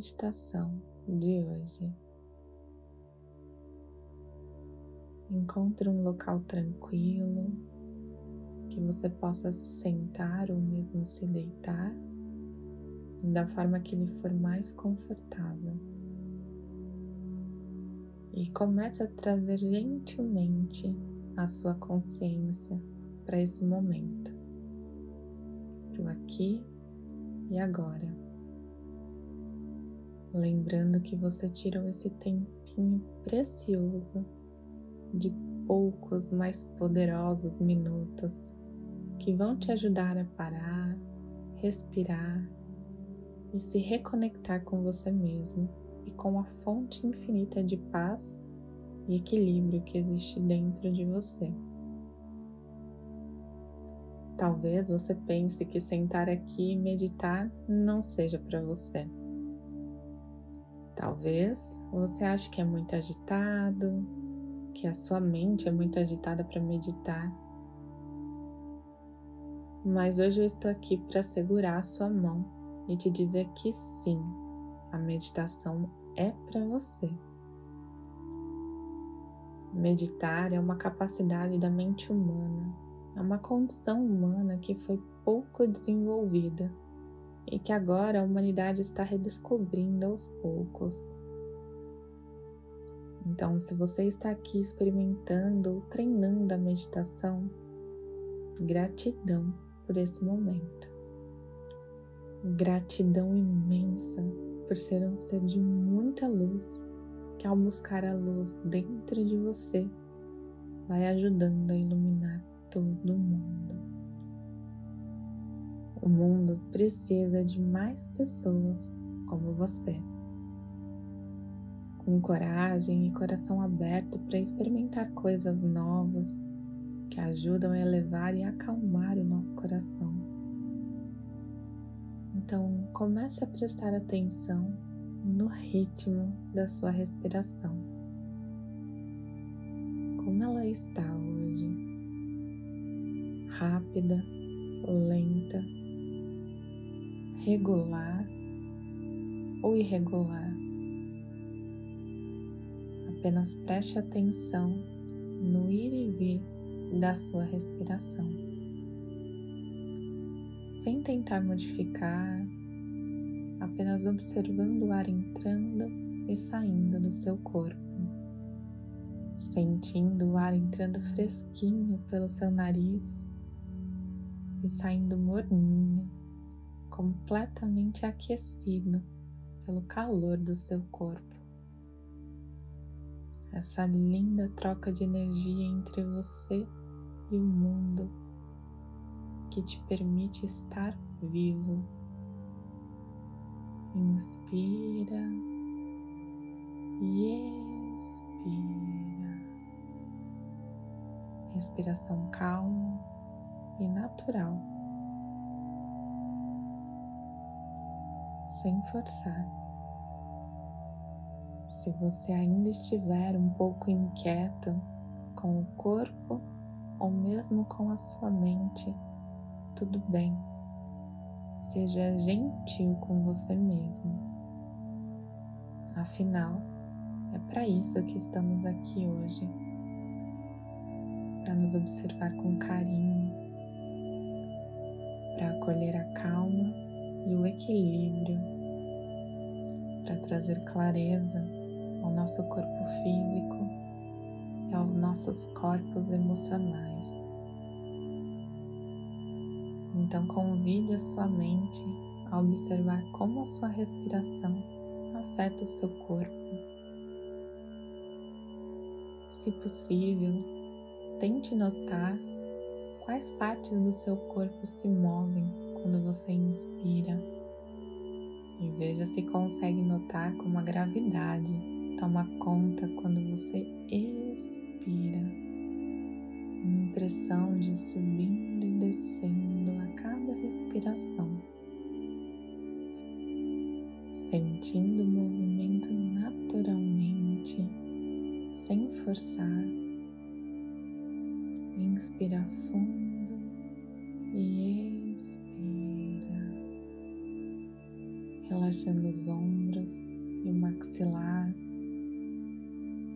Meditação de hoje. Encontre um local tranquilo que você possa se sentar ou mesmo se deitar da forma que lhe for mais confortável. E comece a trazer gentilmente a sua consciência para esse momento, para o aqui e agora. Lembrando que você tirou esse tempinho precioso de poucos mais poderosos minutos que vão te ajudar a parar, respirar e se reconectar com você mesmo e com a fonte infinita de paz e equilíbrio que existe dentro de você. Talvez você pense que sentar aqui e meditar não seja para você. Talvez você ache que é muito agitado, que a sua mente é muito agitada para meditar. Mas hoje eu estou aqui para segurar a sua mão e te dizer que sim, a meditação é para você. Meditar é uma capacidade da mente humana é uma condição humana que foi pouco desenvolvida e que agora a humanidade está redescobrindo aos poucos. Então, se você está aqui experimentando ou treinando a meditação, gratidão por esse momento. Gratidão imensa por ser um ser de muita luz que, ao buscar a luz dentro de você, vai ajudando a iluminar todo mundo. O mundo precisa de mais pessoas como você, com coragem e coração aberto para experimentar coisas novas que ajudam a elevar e acalmar o nosso coração. Então, comece a prestar atenção no ritmo da sua respiração. Como ela está hoje? rápida, lenta, regular ou irregular. Apenas preste atenção no ir e vir da sua respiração, sem tentar modificar, apenas observando o ar entrando e saindo do seu corpo, sentindo o ar entrando fresquinho pelo seu nariz e saindo morninho, completamente aquecido pelo calor do seu corpo. Essa linda troca de energia entre você e o mundo que te permite estar vivo. Inspira e expira. Respiração calma e natural, sem forçar. Se você ainda estiver um pouco inquieto com o corpo ou mesmo com a sua mente, tudo bem. Seja gentil com você mesmo. Afinal, é para isso que estamos aqui hoje para nos observar com carinho, para acolher a calma e o equilíbrio, para trazer clareza ao nosso corpo físico e aos nossos corpos emocionais. Então, convide a sua mente a observar como a sua respiração afeta o seu corpo. Se possível, tente notar quais partes do seu corpo se movem quando você inspira e veja se consegue notar como a gravidade toma conta quando você expira. Uma impressão de subindo e descendo a cada respiração, sentindo o movimento naturalmente, sem forçar. Inspira fundo e expira. Relaxando os ombros e o maxilar,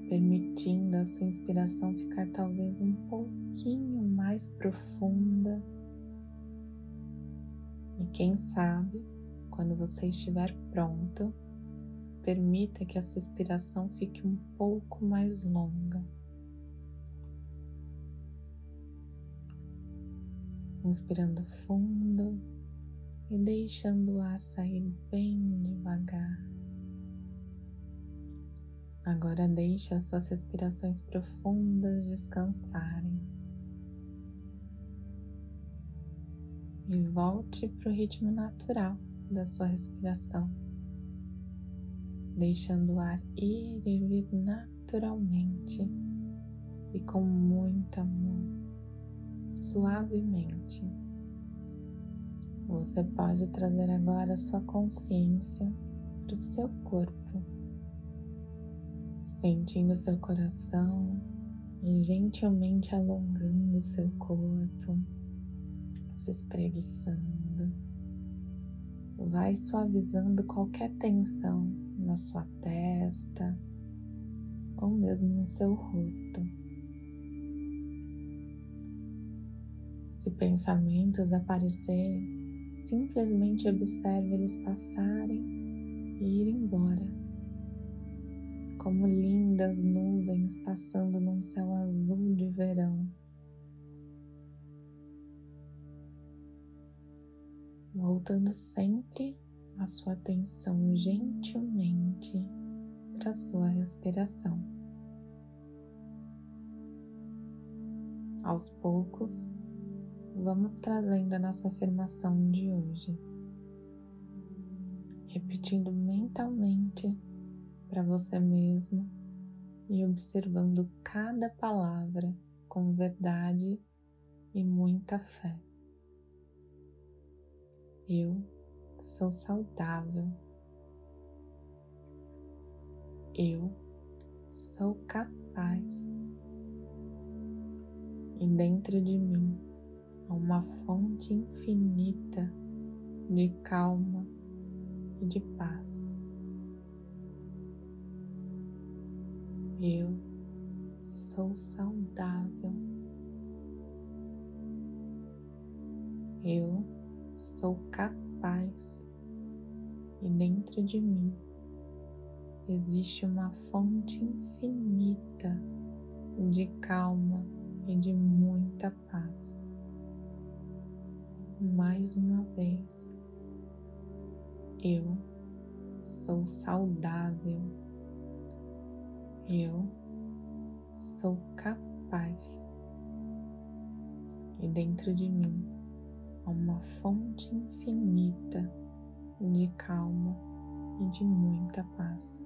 permitindo a sua inspiração ficar talvez um pouquinho mais profunda. E quem sabe, quando você estiver pronto, permita que essa expiração fique um pouco mais longa. Inspirando fundo e deixando o ar sair bem devagar. Agora deixe as suas respirações profundas descansarem. E volte para o ritmo natural da sua respiração, deixando o ar ir e vir naturalmente e com muito amor, suavemente. Você pode trazer agora a sua consciência para o seu corpo, sentindo seu coração e gentilmente alongando seu corpo, se espreguiçando. Vai suavizando qualquer tensão na sua testa ou mesmo no seu rosto. Se pensamentos aparecerem, Simplesmente observe eles passarem e ir embora, como lindas nuvens passando num céu azul de verão. Voltando sempre a sua atenção gentilmente para a sua respiração. Aos poucos, vamos trazendo a nossa afirmação de hoje, repetindo mentalmente para você mesmo e observando cada palavra com verdade e muita fé. Eu sou saudável. Eu sou capaz. E dentro de mim a uma fonte infinita de calma e de paz. Eu sou saudável. Eu sou capaz e dentro de mim existe uma fonte infinita de calma e de muita paz mais uma vez. Eu sou saudável. Eu sou capaz. E dentro de mim há uma fonte infinita de calma e de muita paz.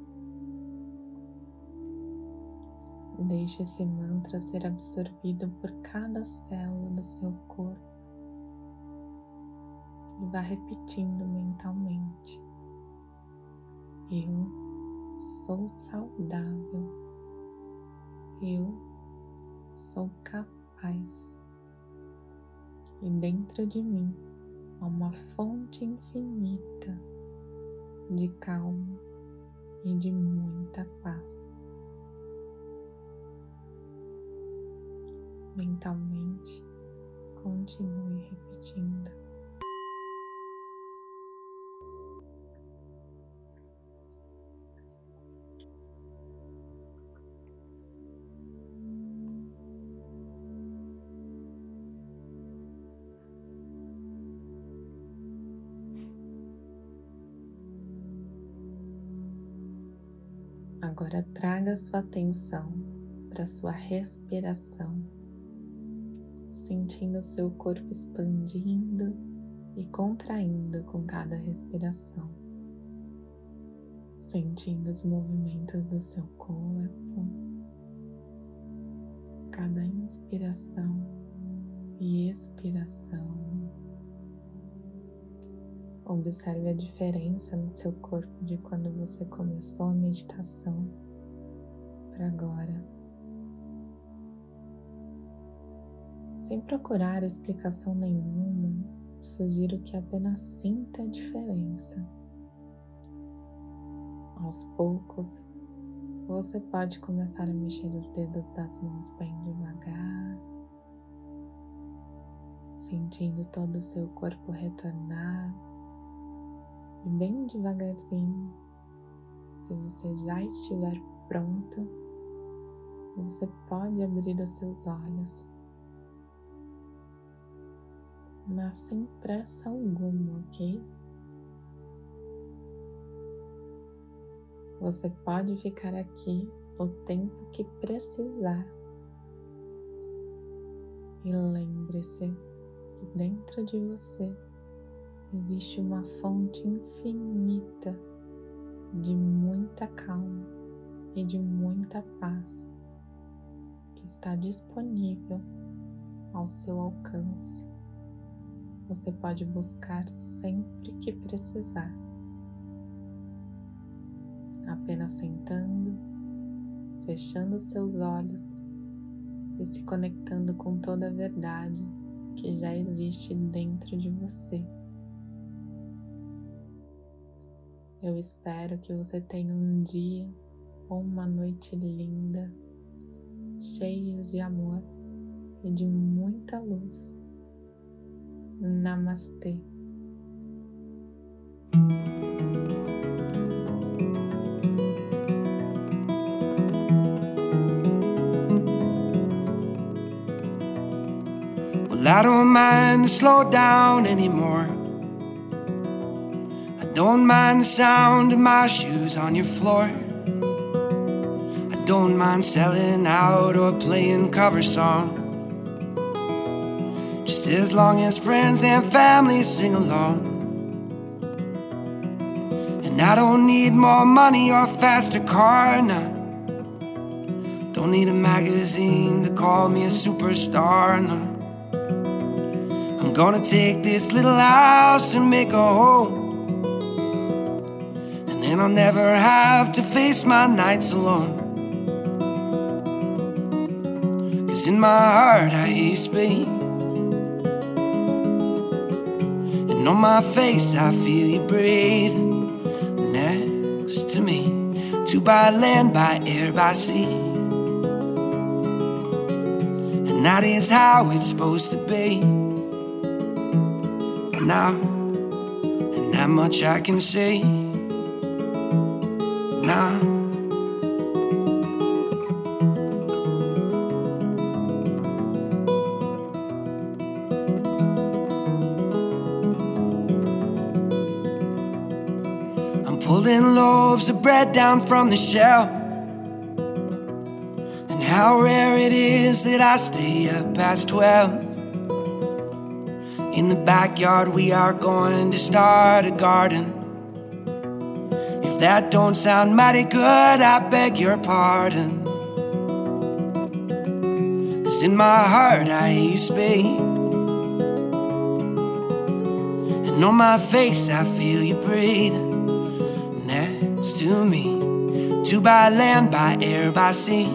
Deixe esse mantra ser absorvido por cada célula do seu corpo e vá repetindo mentalmente. Eu sou saudável. Eu sou capaz. E dentro de mim há uma fonte infinita de calma e de muita paz. Mentalmente, continue repetindo. Agora traga sua atenção para sua respiração, sentindo seu corpo expandindo e contraindo com cada respiração, sentindo os movimentos do seu corpo, cada inspiração e expiração Observe a diferença no seu corpo de quando você começou a meditação para agora. Sem procurar explicação nenhuma, sugiro que apenas sinta a diferença Aos poucos, você pode começar a mexer os dedos das mãos bem devagar, sentindo todo o seu corpo retornar e bem devagarzinho. Se você já estiver pronto, você pode abrir os seus olhos, mas sem pressa alguma, ok? Você pode ficar aqui o tempo que precisar. E lembre-se que dentro de você existe uma fonte infinita de muita calma e de muita paz que está disponível ao seu alcance. Você pode buscar sempre que precisar apenas sentando, fechando seus olhos e se conectando com toda a verdade que já existe dentro de você. Eu espero que você tenha um dia ou uma noite linda, cheios de amor e de muita luz. Namastê. I don't mind to slow down anymore. Don't mind the sound of my shoes on your floor. I don't mind selling out or playing cover song. Just as long as friends and family sing along. And I don't need more money or faster car, now. Don't need a magazine to call me a superstar, no. I'm gonna take this little house and make a home. And I'll never have to face my nights alone. Cause in my heart I hear you speak. And on my face I feel you breathe next to me. Two by land, by air, by sea. And that is how it's supposed to be now, and that much I can say now. I'm pulling loaves of bread down from the shelf. And how rare it is that I stay up past 12. In the backyard, we are going to start a garden. That don't sound mighty good, I beg your pardon. Cause in my heart, I hear you speak. And on my face, I feel you breathe next to me. Two by land, by air, by sea.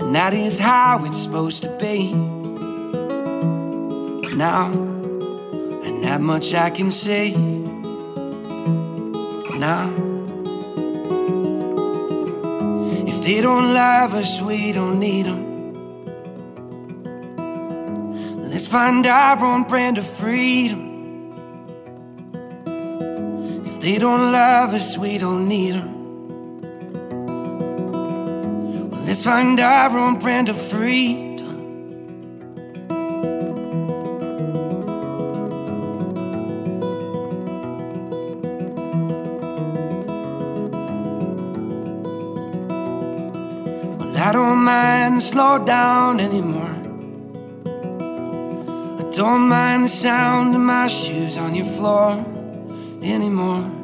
And that is how it's supposed to be now, and that much I can say now. If they don't love us, we don't need them. Let's find our own brand of freedom. If they don't love us, we don't need them. let's find our own brand of freedom. Mind slow down anymore. I don't mind the sound of my shoes on your floor anymore.